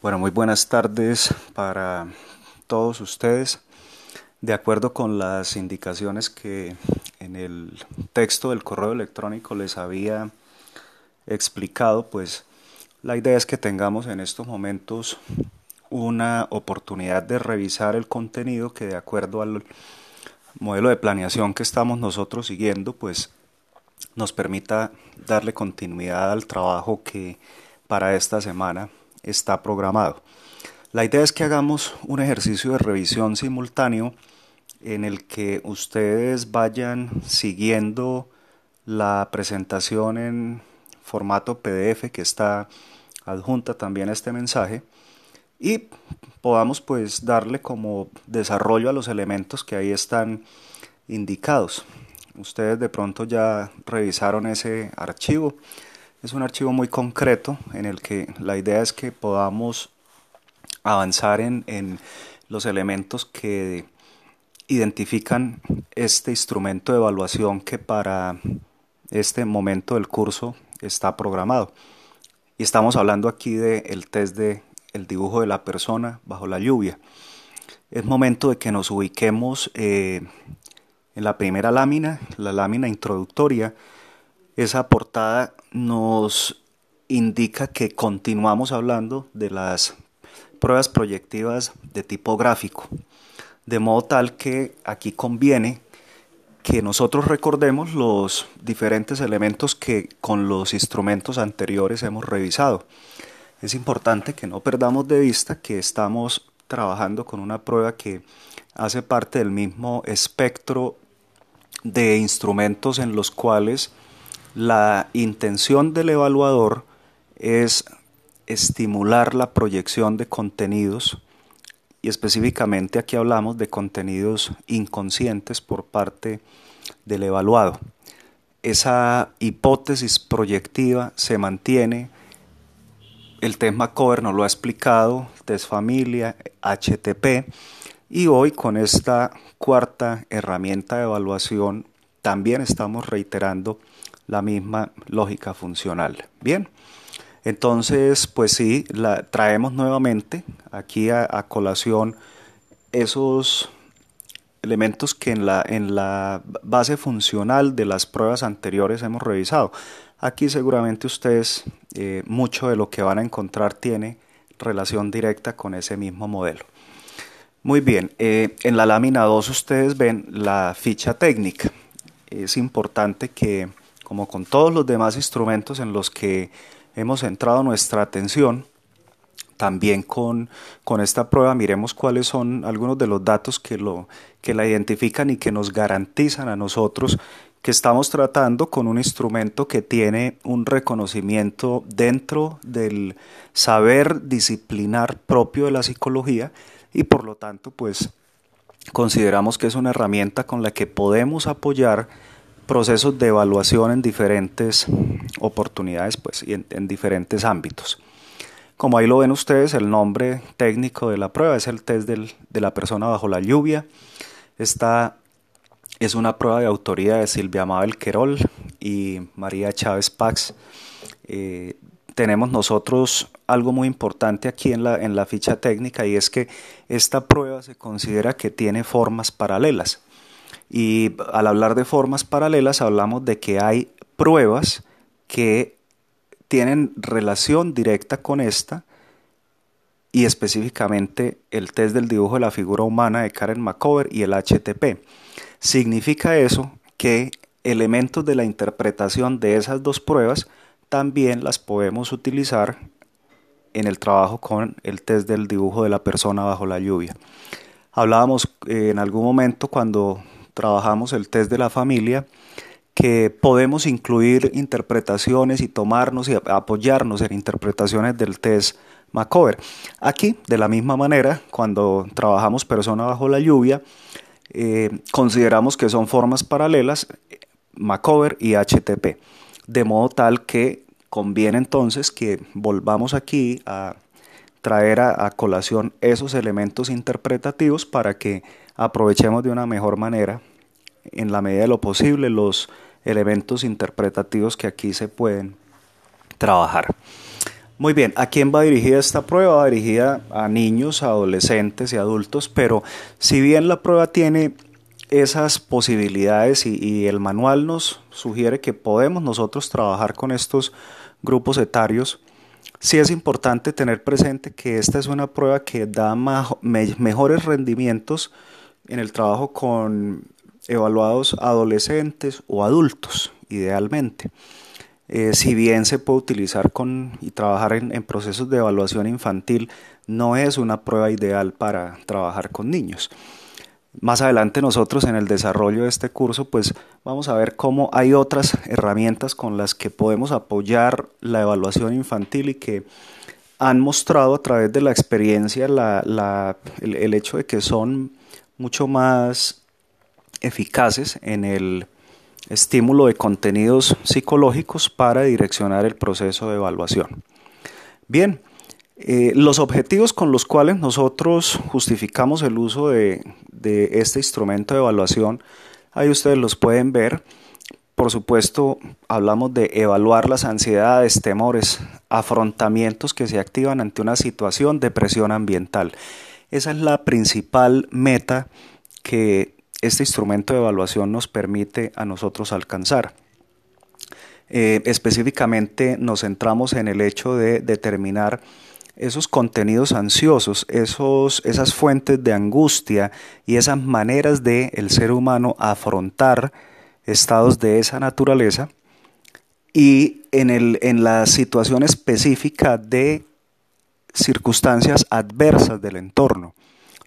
Bueno, muy buenas tardes para todos ustedes. De acuerdo con las indicaciones que en el texto del correo electrónico les había explicado, pues la idea es que tengamos en estos momentos una oportunidad de revisar el contenido que de acuerdo al modelo de planeación que estamos nosotros siguiendo, pues nos permita darle continuidad al trabajo que para esta semana está programado. La idea es que hagamos un ejercicio de revisión simultáneo en el que ustedes vayan siguiendo la presentación en formato PDF que está adjunta también a este mensaje y podamos pues darle como desarrollo a los elementos que ahí están indicados. Ustedes de pronto ya revisaron ese archivo. Es un archivo muy concreto en el que la idea es que podamos avanzar en, en los elementos que identifican este instrumento de evaluación que para este momento del curso está programado. Y estamos hablando aquí del test de el dibujo de la persona bajo la lluvia. Es momento de que nos ubiquemos eh, en la primera lámina, la lámina introductoria, esa portada nos indica que continuamos hablando de las pruebas proyectivas de tipo gráfico, de modo tal que aquí conviene que nosotros recordemos los diferentes elementos que con los instrumentos anteriores hemos revisado. Es importante que no perdamos de vista que estamos trabajando con una prueba que hace parte del mismo espectro de instrumentos en los cuales la intención del evaluador es estimular la proyección de contenidos y específicamente aquí hablamos de contenidos inconscientes por parte del evaluado. Esa hipótesis proyectiva se mantiene, el tema cover nos lo ha explicado, test familia, HTP, y hoy con esta cuarta herramienta de evaluación también estamos reiterando la misma lógica funcional. Bien, entonces pues sí, la, traemos nuevamente aquí a, colación esos elementos que en la, en la base funcional de las pruebas anteriores hemos revisado. Aquí seguramente ustedes eh, mucho de lo que van a encontrar tiene relación directa con ese mismo modelo. Muy bien, eh, en la lámina 2 ustedes ven la ficha técnica. Es importante que como con todos los demás instrumentos en los que hemos centrado nuestra atención, también con, con, esta prueba miremos cuáles son algunos de los datos que, lo, que la identifican y que nos garantizan a nosotros que estamos tratando con un instrumento que tiene un reconocimiento dentro del saber disciplinar propio de la psicología y por lo tanto pues consideramos que es una herramienta con la que podemos apoyar procesos de evaluación en diferentes oportunidades pues, y en, diferentes ámbitos. Como ahí lo ven ustedes, el nombre técnico de la prueba es el test de la persona bajo la lluvia. Esta es una prueba de autoría de Silvia Mabel Querol y María Chávez Pax. Eh, tenemos nosotros algo muy importante aquí en la, en la ficha técnica y es que esta prueba se considera que tiene formas paralelas. Y al hablar de formas paralelas hablamos de que hay pruebas que tienen relación directa con esta y específicamente el test del dibujo de la figura humana de Karen McCover y el HTP. Significa eso que elementos de la interpretación de esas dos pruebas también las podemos utilizar en el trabajo con el test del dibujo de la persona bajo la lluvia. Hablábamos eh, en algún momento cuando trabajamos el test de la familia, que podemos incluir interpretaciones y tomarnos y apoyarnos en interpretaciones del test Macover. Aquí, de la misma manera, cuando trabajamos persona bajo la lluvia, eh, consideramos que son formas paralelas Macover y HTP, de modo tal que conviene entonces que volvamos aquí a traer a, colación esos elementos interpretativos para que aprovechemos de una mejor manera, en la medida de lo posible, los elementos interpretativos que aquí se pueden trabajar. Muy bien, ¿a quién va dirigida esta prueba? Va dirigida a niños, adolescentes y adultos, pero si bien la prueba tiene esas posibilidades y, el manual nos sugiere que podemos nosotros trabajar con estos grupos etarios, sí es importante tener presente que esta es una prueba que da mejores rendimientos en el trabajo con evaluados adolescentes o adultos, idealmente. Eh, si bien se puede utilizar con, y trabajar en, en, procesos de evaluación infantil, no es una prueba ideal para trabajar con niños. Más adelante nosotros en el desarrollo de este curso pues vamos a ver cómo hay otras herramientas con las que podemos apoyar la evaluación infantil y que han mostrado a través de la experiencia el, hecho de que son mucho más eficaces en el estímulo de contenidos psicológicos para direccionar el proceso de evaluación. Bien, eh, los objetivos con los cuales nosotros justificamos el uso de, este instrumento de evaluación, ahí ustedes los pueden ver. Por supuesto, hablamos de evaluar las ansiedades, temores, afrontamientos que se activan ante una situación de presión ambiental. Esa es la principal meta que este instrumento de evaluación nos permite a nosotros alcanzar. Eh, específicamente nos centramos en el hecho de determinar esos contenidos ansiosos, esos, esas fuentes de angustia y esas maneras de el ser humano afrontar estados de esa naturaleza y en, el, en la situación específica de circunstancias adversas del entorno,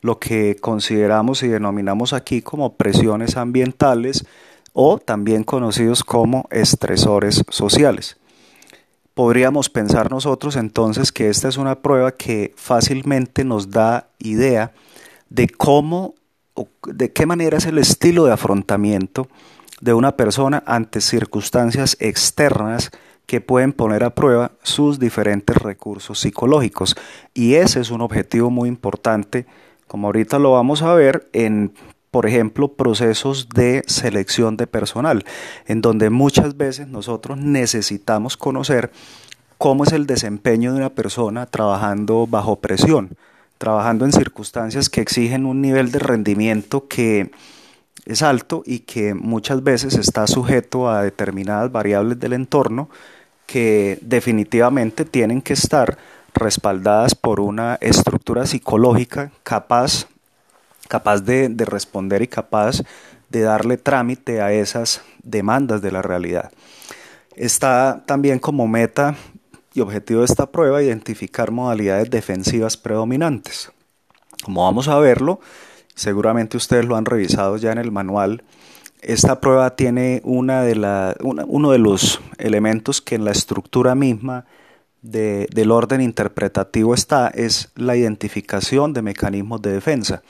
lo que consideramos y denominamos aquí como presiones ambientales o también conocidos como estresores sociales. Podríamos pensar nosotros entonces que esta es una prueba que fácilmente nos da idea de cómo o de qué manera es el estilo de afrontamiento de una persona ante circunstancias externas que pueden poner a prueba sus diferentes recursos psicológicos. Y ese es un objetivo muy importante, como ahorita lo vamos a ver en por ejemplo, procesos de selección de personal, en donde muchas veces nosotros necesitamos conocer cómo es el desempeño de una persona trabajando bajo presión, trabajando en circunstancias que exigen un nivel de rendimiento que es alto y que muchas veces está sujeto a determinadas variables del entorno que definitivamente tienen que estar respaldadas por una estructura psicológica capaz capaz de, responder y capaz de darle trámite a esas demandas de la realidad. Está también como meta y objetivo de esta prueba identificar modalidades defensivas predominantes. Como vamos a verlo, seguramente ustedes lo han revisado ya en el manual, esta prueba tiene una de la, uno de los elementos que en la estructura misma del orden interpretativo está, es la identificación de mecanismos de defensa.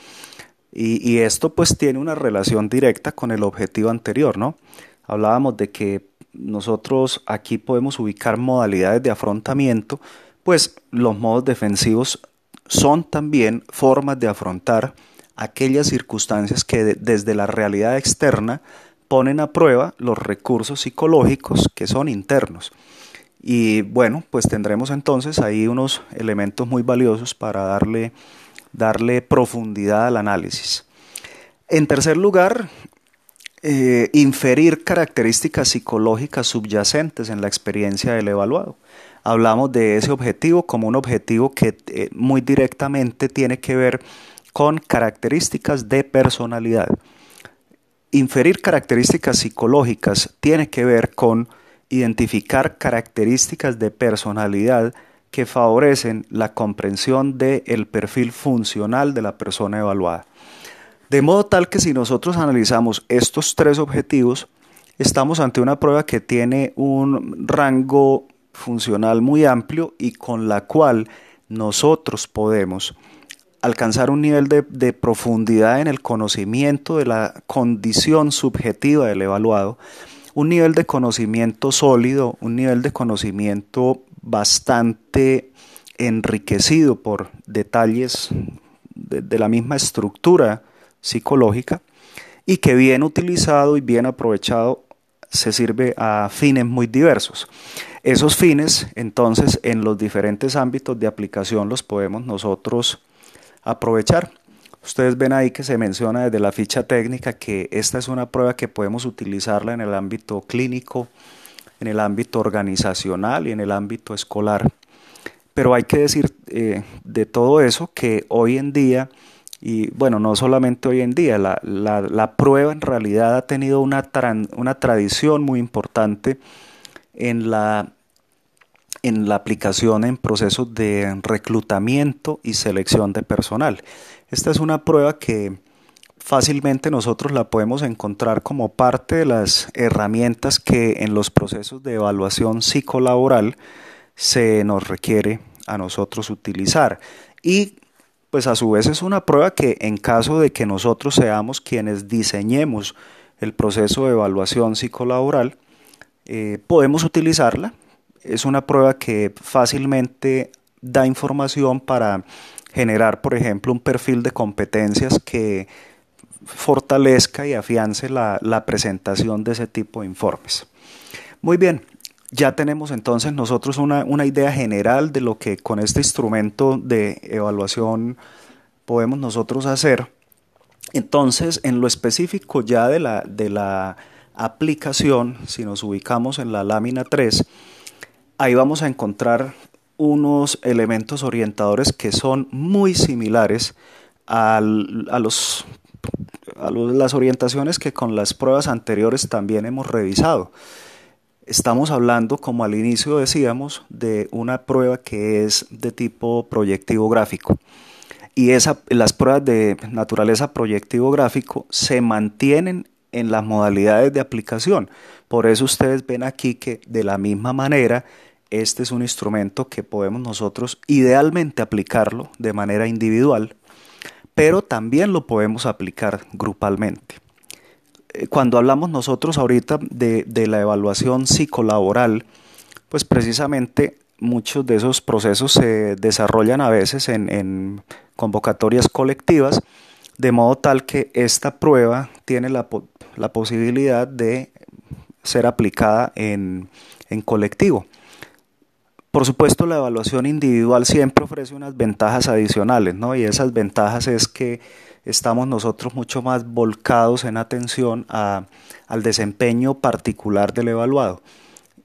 Y, esto pues tiene una relación directa con el objetivo anterior, ¿no? Hablábamos de que nosotros aquí podemos ubicar modalidades de afrontamiento, pues los modos defensivos son también formas de afrontar aquellas circunstancias que desde la realidad externa ponen a prueba los recursos psicológicos que son internos. Y bueno, pues tendremos entonces ahí unos elementos muy valiosos para darle darle profundidad al análisis. En tercer lugar, eh, inferir características psicológicas subyacentes en la experiencia del evaluado. Hablamos de ese objetivo como un objetivo que eh, muy directamente tiene que ver con características de personalidad. Inferir características psicológicas tiene que ver con identificar características de personalidad que favorecen la comprensión del perfil funcional de la persona evaluada. De modo tal que si nosotros analizamos estos tres objetivos, estamos ante una prueba que tiene un rango funcional muy amplio y con la cual nosotros podemos alcanzar un nivel de, de, profundidad en el conocimiento de la condición subjetiva del evaluado, un nivel de conocimiento sólido, un nivel de conocimiento bastante enriquecido por detalles de, la misma estructura psicológica y que bien utilizado y bien aprovechado se sirve a fines muy diversos. Esos fines, entonces, en los diferentes ámbitos de aplicación los podemos nosotros aprovechar. Ustedes ven ahí que se menciona desde la ficha técnica que esta es una prueba que podemos utilizarla en el ámbito clínico, en el ámbito organizacional y en el ámbito escolar. Pero hay que decir eh, de todo eso que hoy en día, y bueno, no solamente hoy en día, la, la, prueba en realidad ha tenido una, una tradición muy importante en la en la aplicación en procesos de reclutamiento y selección de personal. Esta es una prueba que fácilmente nosotros la podemos encontrar como parte de las herramientas que en los procesos de evaluación psicolaboral se nos requiere a nosotros utilizar. Y pues a su vez es una prueba que en caso de que nosotros seamos quienes diseñemos el proceso de evaluación psicolaboral, eh, podemos utilizarla. Es una prueba que fácilmente da información para generar, por ejemplo, un perfil de competencias que fortalezca y afiance la, la presentación de ese tipo de informes. Muy bien, ya tenemos entonces nosotros una, una, idea general de lo que con este instrumento de evaluación podemos nosotros hacer. Entonces, en lo específico ya de la, de la aplicación, si nos ubicamos en la lámina 3, ahí vamos a encontrar unos elementos orientadores que son muy similares a, los, a las orientaciones que con las pruebas anteriores también hemos revisado. Estamos hablando, como al inicio decíamos, de una prueba que es de tipo proyectivo gráfico. Y esa, las pruebas de naturaleza proyectivo gráfico se mantienen en las modalidades de aplicación. Por eso ustedes ven aquí que de la misma manera este es un instrumento que podemos nosotros idealmente aplicarlo de manera individual, pero también lo podemos aplicar grupalmente. Eh, cuando hablamos nosotros ahorita de, la evaluación psicolaboral, pues precisamente muchos de esos procesos se desarrollan a veces en convocatorias colectivas, de modo tal que esta prueba tiene la, la posibilidad de ser aplicada en, en colectivo. Por supuesto, la evaluación individual siempre ofrece unas ventajas adicionales, ¿no? Y esas ventajas es que estamos nosotros mucho más volcados en atención al desempeño particular del evaluado.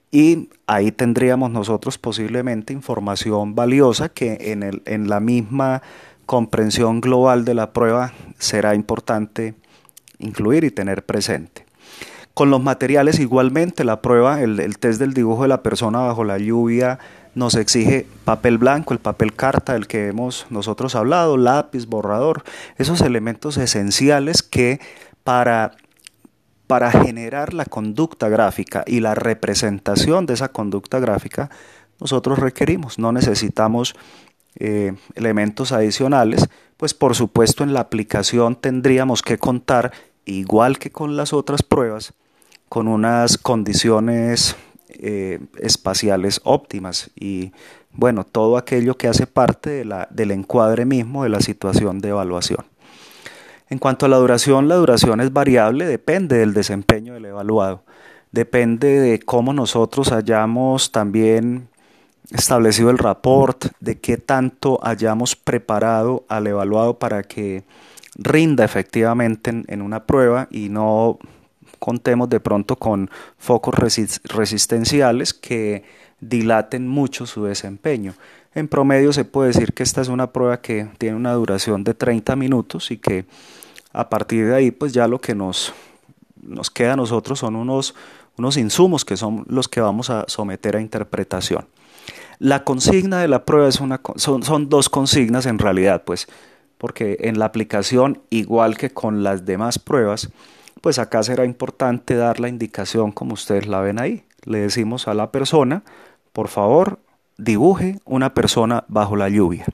Y ahí tendríamos nosotros posiblemente información valiosa que en la misma comprensión global de la prueba será importante incluir y tener presente. Con los materiales igualmente, la prueba, el, test del dibujo de la persona bajo la lluvia nos exige papel blanco, el papel carta del que hemos nosotros hablado, lápiz, borrador, esos elementos esenciales que para, para generar la conducta gráfica y la representación de esa conducta gráfica, nosotros requerimos, no necesitamos eh, elementos adicionales, pues por supuesto en la aplicación tendríamos que contar, igual que con las otras pruebas, con unas condiciones eh, espaciales óptimas y bueno, todo aquello que hace parte del encuadre mismo de la situación de evaluación. En cuanto a la duración, la duración es variable, depende del desempeño del evaluado, depende de cómo nosotros hayamos también establecido el rapport, de qué tanto hayamos preparado al evaluado para que rinda efectivamente en, una prueba y no contemos de pronto con focos resistenciales que dilaten mucho su desempeño. En promedio se puede decir que esta es una prueba que tiene una duración de 30 minutos y que a partir de ahí pues ya lo que nos, nos queda a nosotros son unos, unos insumos que son los que vamos a someter a interpretación. La consigna de la prueba es una, son, son dos consignas en realidad, pues, porque en la aplicación, igual que con las demás pruebas, pues acá será importante dar la indicación como ustedes la ven ahí. Le decimos a la persona, por favor, dibuje una persona bajo la lluvia.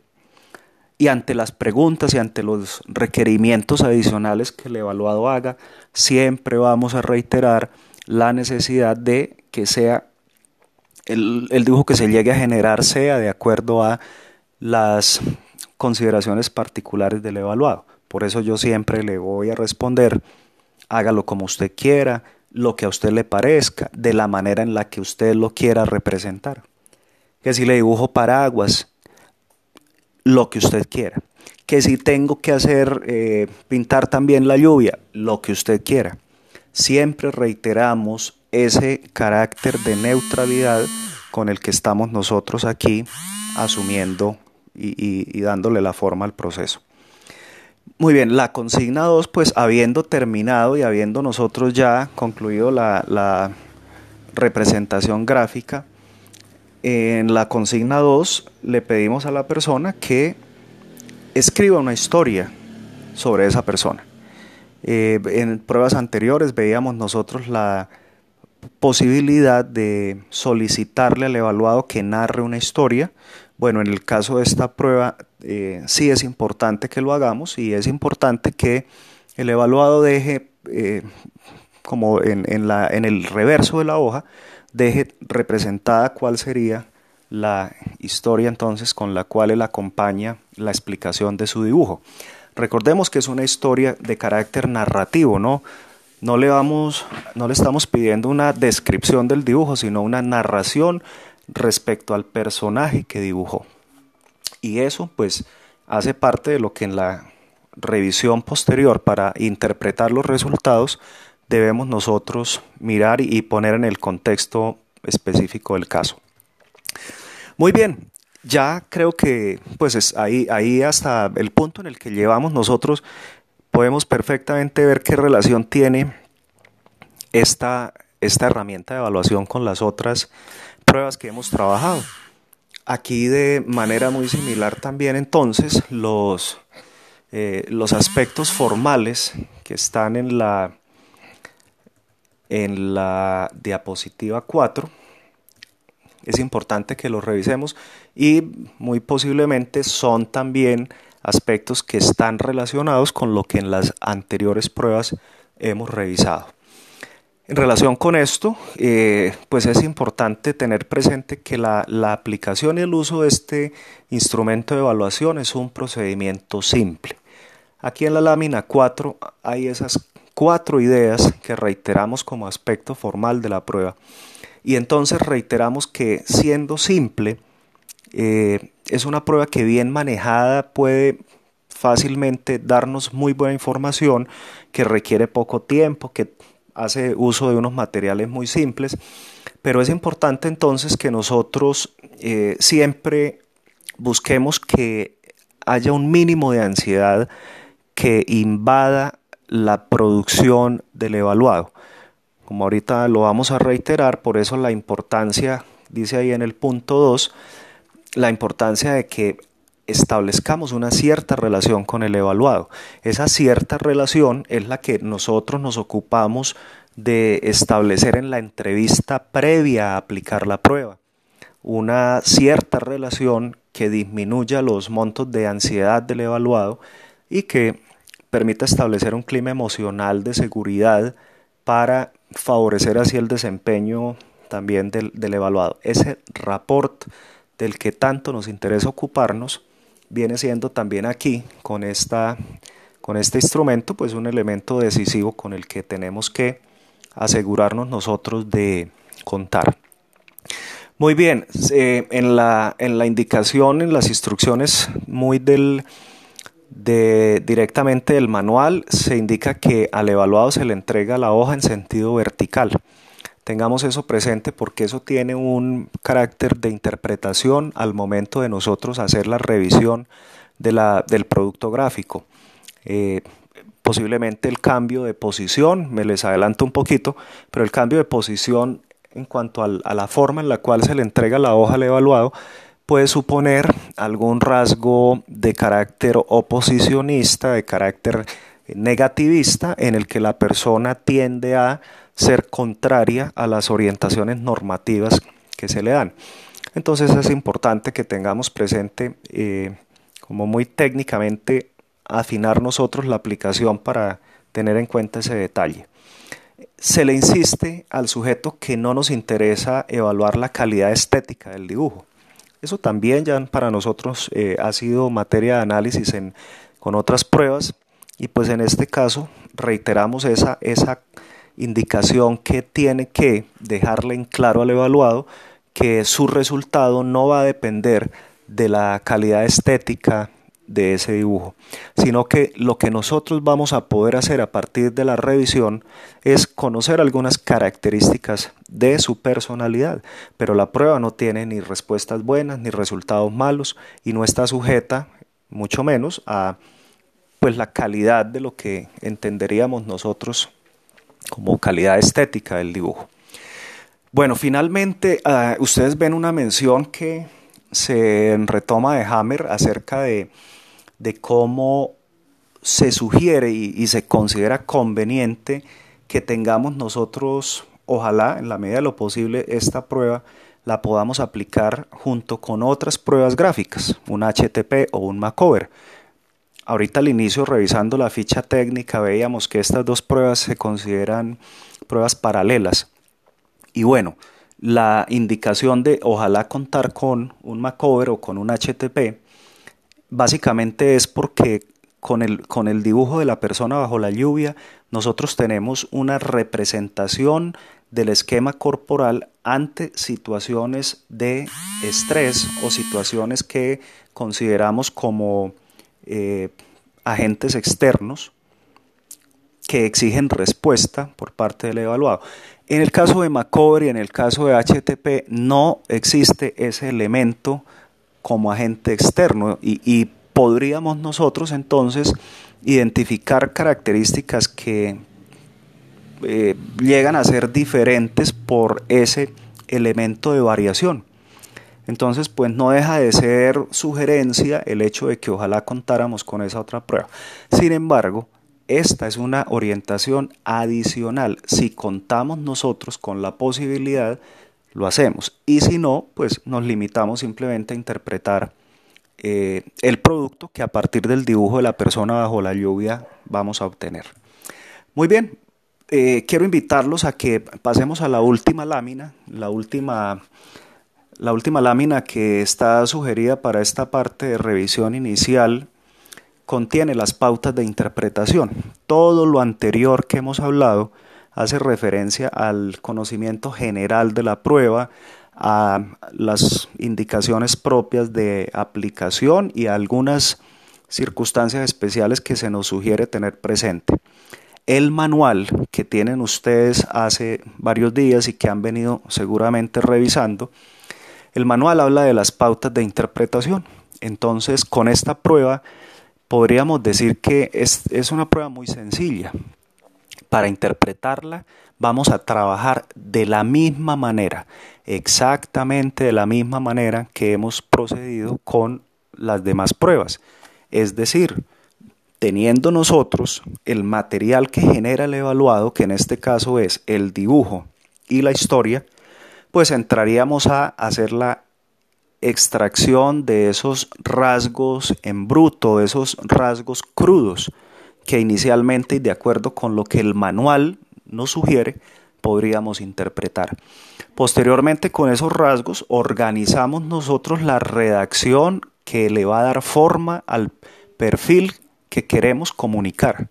Y ante las preguntas y ante los requerimientos adicionales que el evaluado haga, siempre vamos a reiterar la necesidad de que sea el, dibujo que se llegue a generar sea de acuerdo a las consideraciones particulares del evaluado. Por eso yo siempre le voy a responder, hágalo como usted quiera, lo que a usted le parezca, de la manera en la que usted lo quiera representar. Que si le dibujo paraguas, lo que usted quiera. Que si tengo que hacer, eh, pintar también la lluvia, lo que usted quiera. Siempre reiteramos ese carácter de neutralidad con el que estamos nosotros aquí asumiendo y, dándole la forma al proceso. Muy bien, la consigna 2, pues habiendo terminado y habiendo nosotros ya concluido la, representación gráfica, en la consigna 2 le pedimos a la persona que escriba una historia sobre esa persona. Eh, en pruebas anteriores veíamos nosotros la posibilidad de solicitarle al evaluado que narre una historia. Bueno, en el caso de esta prueba eh, sí es importante que lo hagamos y es importante que el evaluado deje, eh, como en, la, en el reverso de la hoja, deje representada cuál sería la historia entonces con la cual él acompaña la explicación de su dibujo. Recordemos que es una historia de carácter narrativo, ¿no? no le vamos, no le estamos pidiendo una descripción del dibujo, sino una narración respecto al personaje que dibujó. Y eso pues hace parte de lo que en la revisión posterior para interpretar los resultados debemos nosotros mirar y poner en el contexto específico del caso. Muy bien, ya creo que pues es ahí, ahí hasta el punto en el que llevamos nosotros podemos perfectamente ver qué relación tiene esta, esta herramienta de evaluación con las otras pruebas que hemos trabajado. Aquí de manera muy similar también entonces los, eh, los aspectos formales que están en la, en la diapositiva 4 es importante que los revisemos y muy posiblemente son también aspectos que están relacionados con lo que en las anteriores pruebas hemos revisado. En relación con esto, eh, pues es importante tener presente que la, aplicación y el uso de este instrumento de evaluación es un procedimiento simple. Aquí en la lámina 4 hay esas cuatro ideas que reiteramos como aspecto formal de la prueba. Y entonces reiteramos que siendo simple, eh, es una prueba que bien manejada puede fácilmente darnos muy buena información, que requiere poco tiempo, que hace uso de unos materiales muy simples, pero es importante entonces que nosotros eh, siempre busquemos que haya un mínimo de ansiedad que invada la producción del evaluado. Como ahorita lo vamos a reiterar, por eso la importancia, dice ahí en el punto 2, la importancia de que establezcamos una cierta relación con el evaluado. Esa cierta relación es la que nosotros nos ocupamos de establecer en la entrevista previa a aplicar la prueba. Una cierta relación que disminuya los montos de ansiedad del evaluado y que permita establecer un clima emocional de seguridad para favorecer así el desempeño también del, del evaluado. Ese rapport del que tanto nos interesa ocuparnos, viene siendo también aquí, con, esta, con este instrumento, pues un elemento decisivo con el que tenemos que asegurarnos nosotros de contar. Muy bien, eh, en, la, en la indicación, en las instrucciones muy del, de, directamente del manual, se indica que al evaluado se le entrega la hoja en sentido vertical. Tengamos eso presente porque eso tiene un carácter de interpretación al momento de nosotros hacer la revisión del producto gráfico. Eh, posiblemente el cambio de posición, me les adelanto un poquito, pero el cambio de posición en cuanto a la forma en la cual se le entrega la hoja al evaluado puede suponer algún rasgo de carácter oposicionista, de carácter negativista, en el que la persona tiende a ser contraria a las orientaciones normativas que se le dan. Entonces es importante que tengamos presente, eh, como muy técnicamente, afinar nosotros la aplicación para tener en cuenta ese detalle. Se le insiste al sujeto que no nos interesa evaluar la calidad estética del dibujo. Eso también ya para nosotros eh, ha sido materia de análisis en, con otras pruebas y pues en este caso reiteramos esa, esa indicación que tiene que dejarle en claro al evaluado que su resultado no va a depender de la calidad estética de ese dibujo, sino que lo que nosotros vamos a poder hacer a partir de la revisión es conocer algunas características de su personalidad, pero la prueba no tiene ni respuestas buenas ni resultados malos y no está sujeta, mucho menos, a pues la calidad de lo que entenderíamos nosotros como calidad estética del dibujo. Bueno, finalmente uh, ustedes ven una mención que se retoma de Hammer acerca de, de cómo se sugiere y, y, se considera conveniente que tengamos nosotros, ojalá en la medida de lo posible, esta prueba la podamos aplicar junto con otras pruebas gráficas, un HTP o un Macover. Ahorita al inicio, revisando la ficha técnica, veíamos que estas dos pruebas se consideran pruebas paralelas. Y bueno, la indicación de ojalá contar con un Macover o con un HTP, básicamente es porque con el, con el dibujo de la persona bajo la lluvia, nosotros tenemos una representación del esquema corporal ante situaciones de estrés o situaciones que consideramos como eh, agentes externos que exigen respuesta por parte del evaluado. En el caso de Macover y en el caso de HTP no existe ese elemento como agente externo y, y podríamos nosotros entonces identificar características que eh, llegan a ser diferentes por ese elemento de variación. Entonces, pues no deja de ser sugerencia el hecho de que ojalá contáramos con esa otra prueba. Sin embargo, esta es una orientación adicional. Si contamos nosotros con la posibilidad, lo hacemos. Y si no, pues nos limitamos simplemente a interpretar eh, el producto que a partir del dibujo de la persona bajo la lluvia vamos a obtener. Muy bien, eh, quiero invitarlos a que pasemos a la última lámina, la última, la última lámina que está sugerida para esta parte de revisión inicial contiene las pautas de interpretación. Todo lo anterior que hemos hablado hace referencia al conocimiento general de la prueba, a las indicaciones propias de aplicación y a algunas circunstancias especiales que se nos sugiere tener presente. El manual que tienen ustedes hace varios días y que han venido seguramente revisando, el manual habla de las pautas de interpretación. Entonces, con esta prueba podríamos decir que es, es una prueba muy sencilla. Para interpretarla vamos a trabajar de la misma manera, exactamente de la misma manera que hemos procedido con las demás pruebas. Es decir, teniendo nosotros el material que genera el evaluado, que en este caso es el dibujo y la historia, pues entraríamos a hacer la extracción de esos rasgos en bruto, de esos rasgos crudos que inicialmente y de acuerdo con lo que el manual nos sugiere, podríamos interpretar. Posteriormente con esos rasgos organizamos nosotros la redacción que le va a dar forma al perfil que queremos comunicar.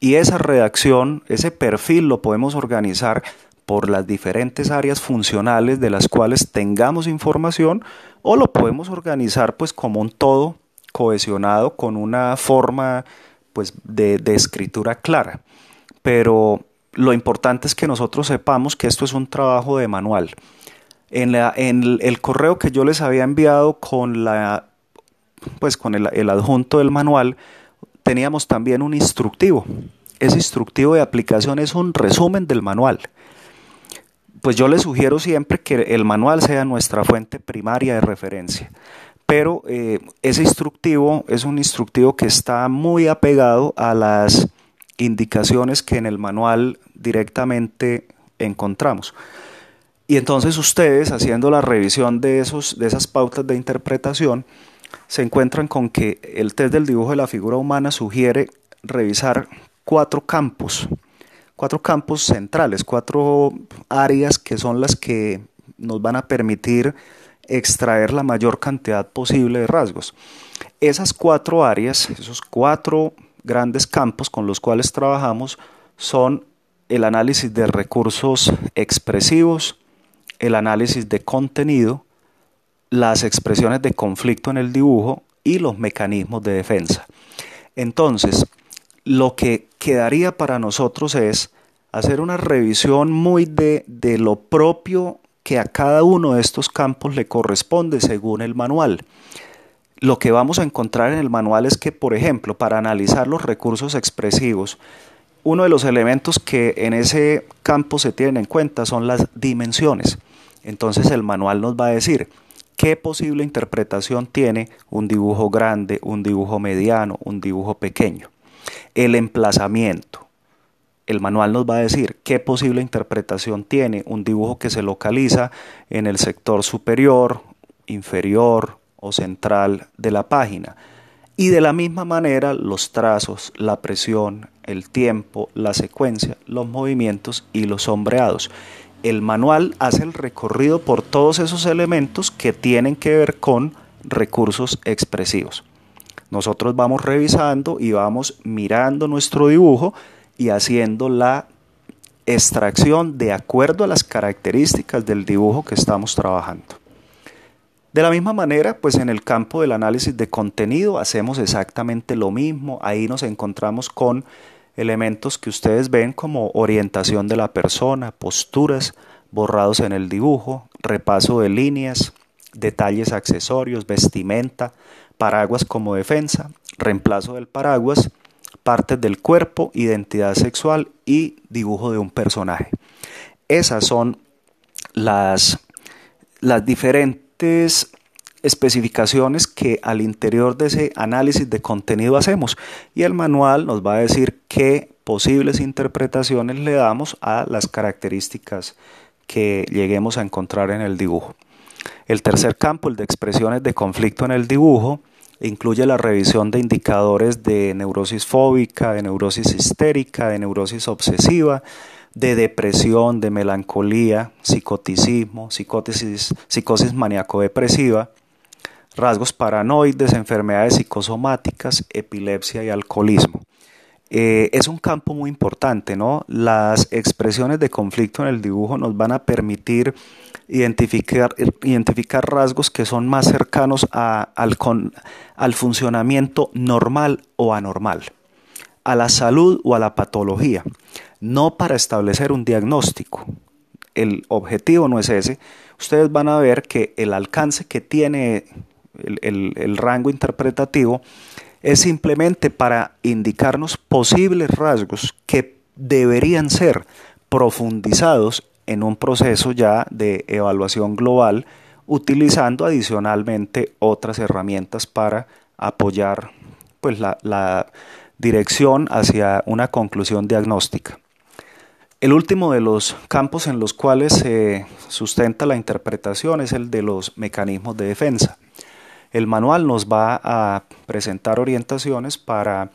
Y esa redacción, ese perfil lo podemos organizar por las diferentes áreas funcionales de las cuales tengamos información o lo podemos organizar pues como un todo cohesionado con una forma pues de, escritura clara. Pero lo importante es que nosotros sepamos que esto es un trabajo de manual. En el correo que yo les había enviado con la pues con el, el adjunto del manual teníamos también un instructivo. Ese instructivo de aplicación es un resumen del manual. Pues yo les sugiero siempre que el manual sea nuestra fuente primaria de referencia. Pero eh, ese instructivo es un instructivo que está muy apegado a las indicaciones que en el manual directamente encontramos. Y entonces ustedes, haciendo la revisión de, esos, de esas pautas de interpretación, se encuentran con que el test del dibujo de la figura humana sugiere revisar cuatro campos, cuatro campos centrales, cuatro áreas que son las que nos van a permitir extraer la mayor cantidad posible de rasgos. Esas cuatro áreas, esos cuatro grandes campos con los cuales trabajamos son el análisis de recursos expresivos, el análisis de contenido, las expresiones de conflicto en el dibujo y los mecanismos de defensa. Entonces, lo que quedaría para nosotros es hacer una revisión muy de, de lo propio que a cada uno de estos campos le corresponde según el manual. Lo que vamos a encontrar en el manual es que, por ejemplo, para analizar los recursos expresivos, uno de los elementos que en ese campo se tienen en cuenta son las dimensiones. Entonces el manual nos va a decir qué posible interpretación tiene un dibujo grande, un dibujo mediano, un dibujo pequeño. El emplazamiento. El manual nos va a decir qué posible interpretación tiene un dibujo que se localiza en el sector superior, inferior o central de la página. Y de la misma manera los trazos, la presión, el tiempo, la secuencia, los movimientos y los sombreados. El manual hace el recorrido por todos esos elementos que tienen que ver con recursos expresivos. Nosotros vamos revisando y vamos mirando nuestro dibujo y haciendo la extracción de acuerdo a las características del dibujo que estamos trabajando. De la misma manera, pues en el campo del análisis de contenido hacemos exactamente lo mismo. Ahí nos encontramos con elementos que ustedes ven como orientación de la persona, posturas, borrados en el dibujo, repaso de líneas, detalles accesorios, vestimenta, paraguas como defensa, reemplazo del paraguas, partes del cuerpo, identidad sexual y dibujo de un personaje. Esas son las, las diferentes especificaciones que al interior de ese análisis de contenido hacemos y el manual nos va a decir qué posibles interpretaciones le damos a las características que lleguemos a encontrar en el dibujo. El tercer campo, el de expresiones de conflicto en el dibujo, incluye la revisión de indicadores de neurosis fóbica, de neurosis histérica, de neurosis obsesiva, de depresión, de melancolía, psicoticismo, psicosis, psicosis maníaco-depresiva, rasgos paranoides, enfermedades psicosomáticas, epilepsia y alcoholismo. Eh, es un campo muy importante, ¿no? Las expresiones de conflicto en el dibujo nos van a permitir identificar, identificar rasgos que son más cercanos al, al funcionamiento normal o anormal, a la salud o a la patología, no para establecer un diagnóstico. El objetivo no es ese. Ustedes van a ver que el alcance que tiene el, rango interpretativo, es simplemente para indicarnos posibles rasgos que deberían ser profundizados en un proceso ya de evaluación global, utilizando adicionalmente otras herramientas para apoyar pues, la, la dirección hacia una conclusión diagnóstica. El último de los campos en los cuales se sustenta la interpretación es el de los mecanismos de defensa. El manual nos va a presentar orientaciones para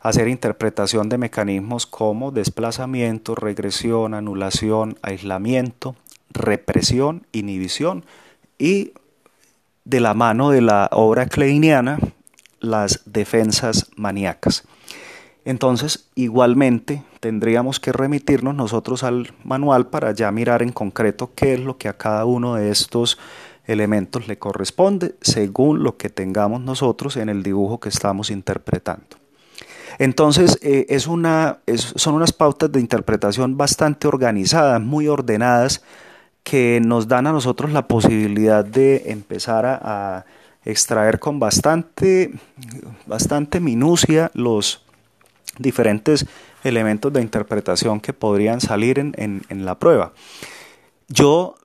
hacer interpretación de mecanismos como desplazamiento, regresión, anulación, aislamiento, represión, inhibición y de la mano de la obra kleiniana las defensas maníacas. Entonces, igualmente, tendríamos que remitirnos nosotros al manual para ya mirar en concreto qué es lo que a cada uno de estos elementos le corresponde según lo que tengamos nosotros en el dibujo que estamos interpretando. Entonces, eh, es una, son unas pautas de interpretación bastante organizadas, muy ordenadas, que nos dan a nosotros la posibilidad de empezar a, extraer con bastante, bastante minucia los diferentes elementos de interpretación que podrían salir en, en la prueba. Yo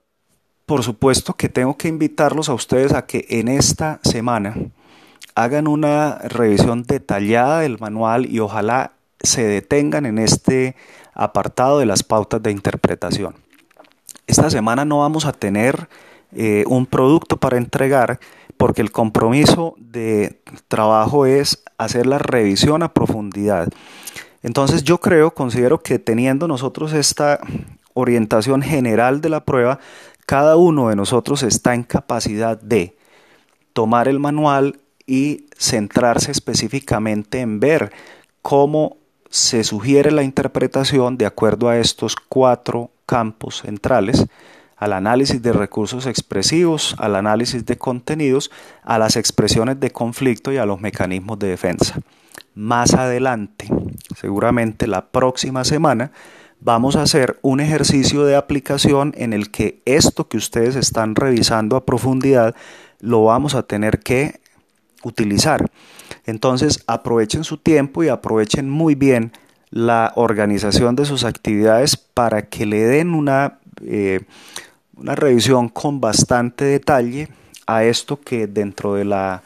por supuesto que tengo que invitarlos a ustedes a que en esta semana hagan una revisión detallada del manual y ojalá se detengan en este apartado de las pautas de interpretación. Esta semana no vamos a tener eh, un producto para entregar porque el compromiso de trabajo es hacer la revisión a profundidad. Entonces yo creo, considero que teniendo nosotros esta orientación general de la prueba, cada uno de nosotros está en capacidad de tomar el manual y centrarse específicamente en ver cómo se sugiere la interpretación de acuerdo a estos cuatro campos centrales, al análisis de recursos expresivos, al análisis de contenidos, a las expresiones de conflicto y a los mecanismos de defensa. Más adelante, seguramente la próxima semana, vamos a hacer un ejercicio de aplicación en el que esto que ustedes están revisando a profundidad lo vamos a tener que utilizar. Entonces aprovechen su tiempo y aprovechen muy bien la organización de sus actividades para que le den una, eh, una revisión con bastante detalle a esto que dentro de la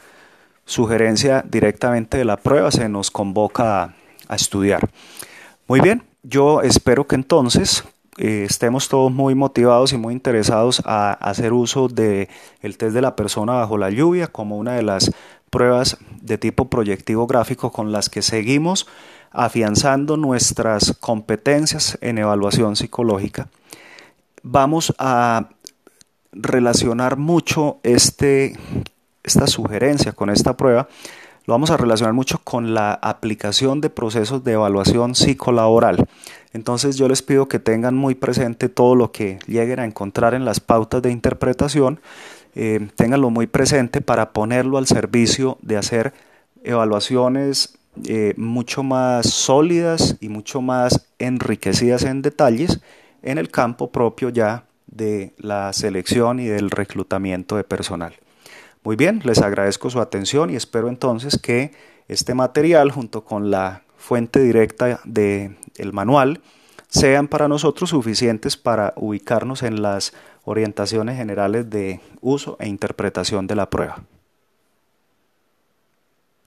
sugerencia directamente de la prueba se nos convoca a, a estudiar. Muy bien, yo espero que entonces eh, estemos todos muy motivados y muy interesados a, hacer uso del el test de la persona bajo la lluvia como una de las pruebas de tipo proyectivo gráfico con las que seguimos afianzando nuestras competencias en evaluación psicológica. Vamos a relacionar mucho este, esta sugerencia con esta prueba lo vamos a relacionar mucho con la aplicación de procesos de evaluación psicolaboral. Entonces yo les pido que tengan muy presente todo lo que lleguen a encontrar en las pautas de interpretación, eh, ténganlo muy presente para ponerlo al servicio de hacer evaluaciones eh, mucho más sólidas y mucho más enriquecidas en detalles en el campo propio ya de la selección y del reclutamiento de personal. Muy bien, les agradezco su atención y espero entonces que este material junto con la fuente directa del el manual sean para nosotros suficientes para ubicarnos en las orientaciones generales de uso e interpretación de la prueba.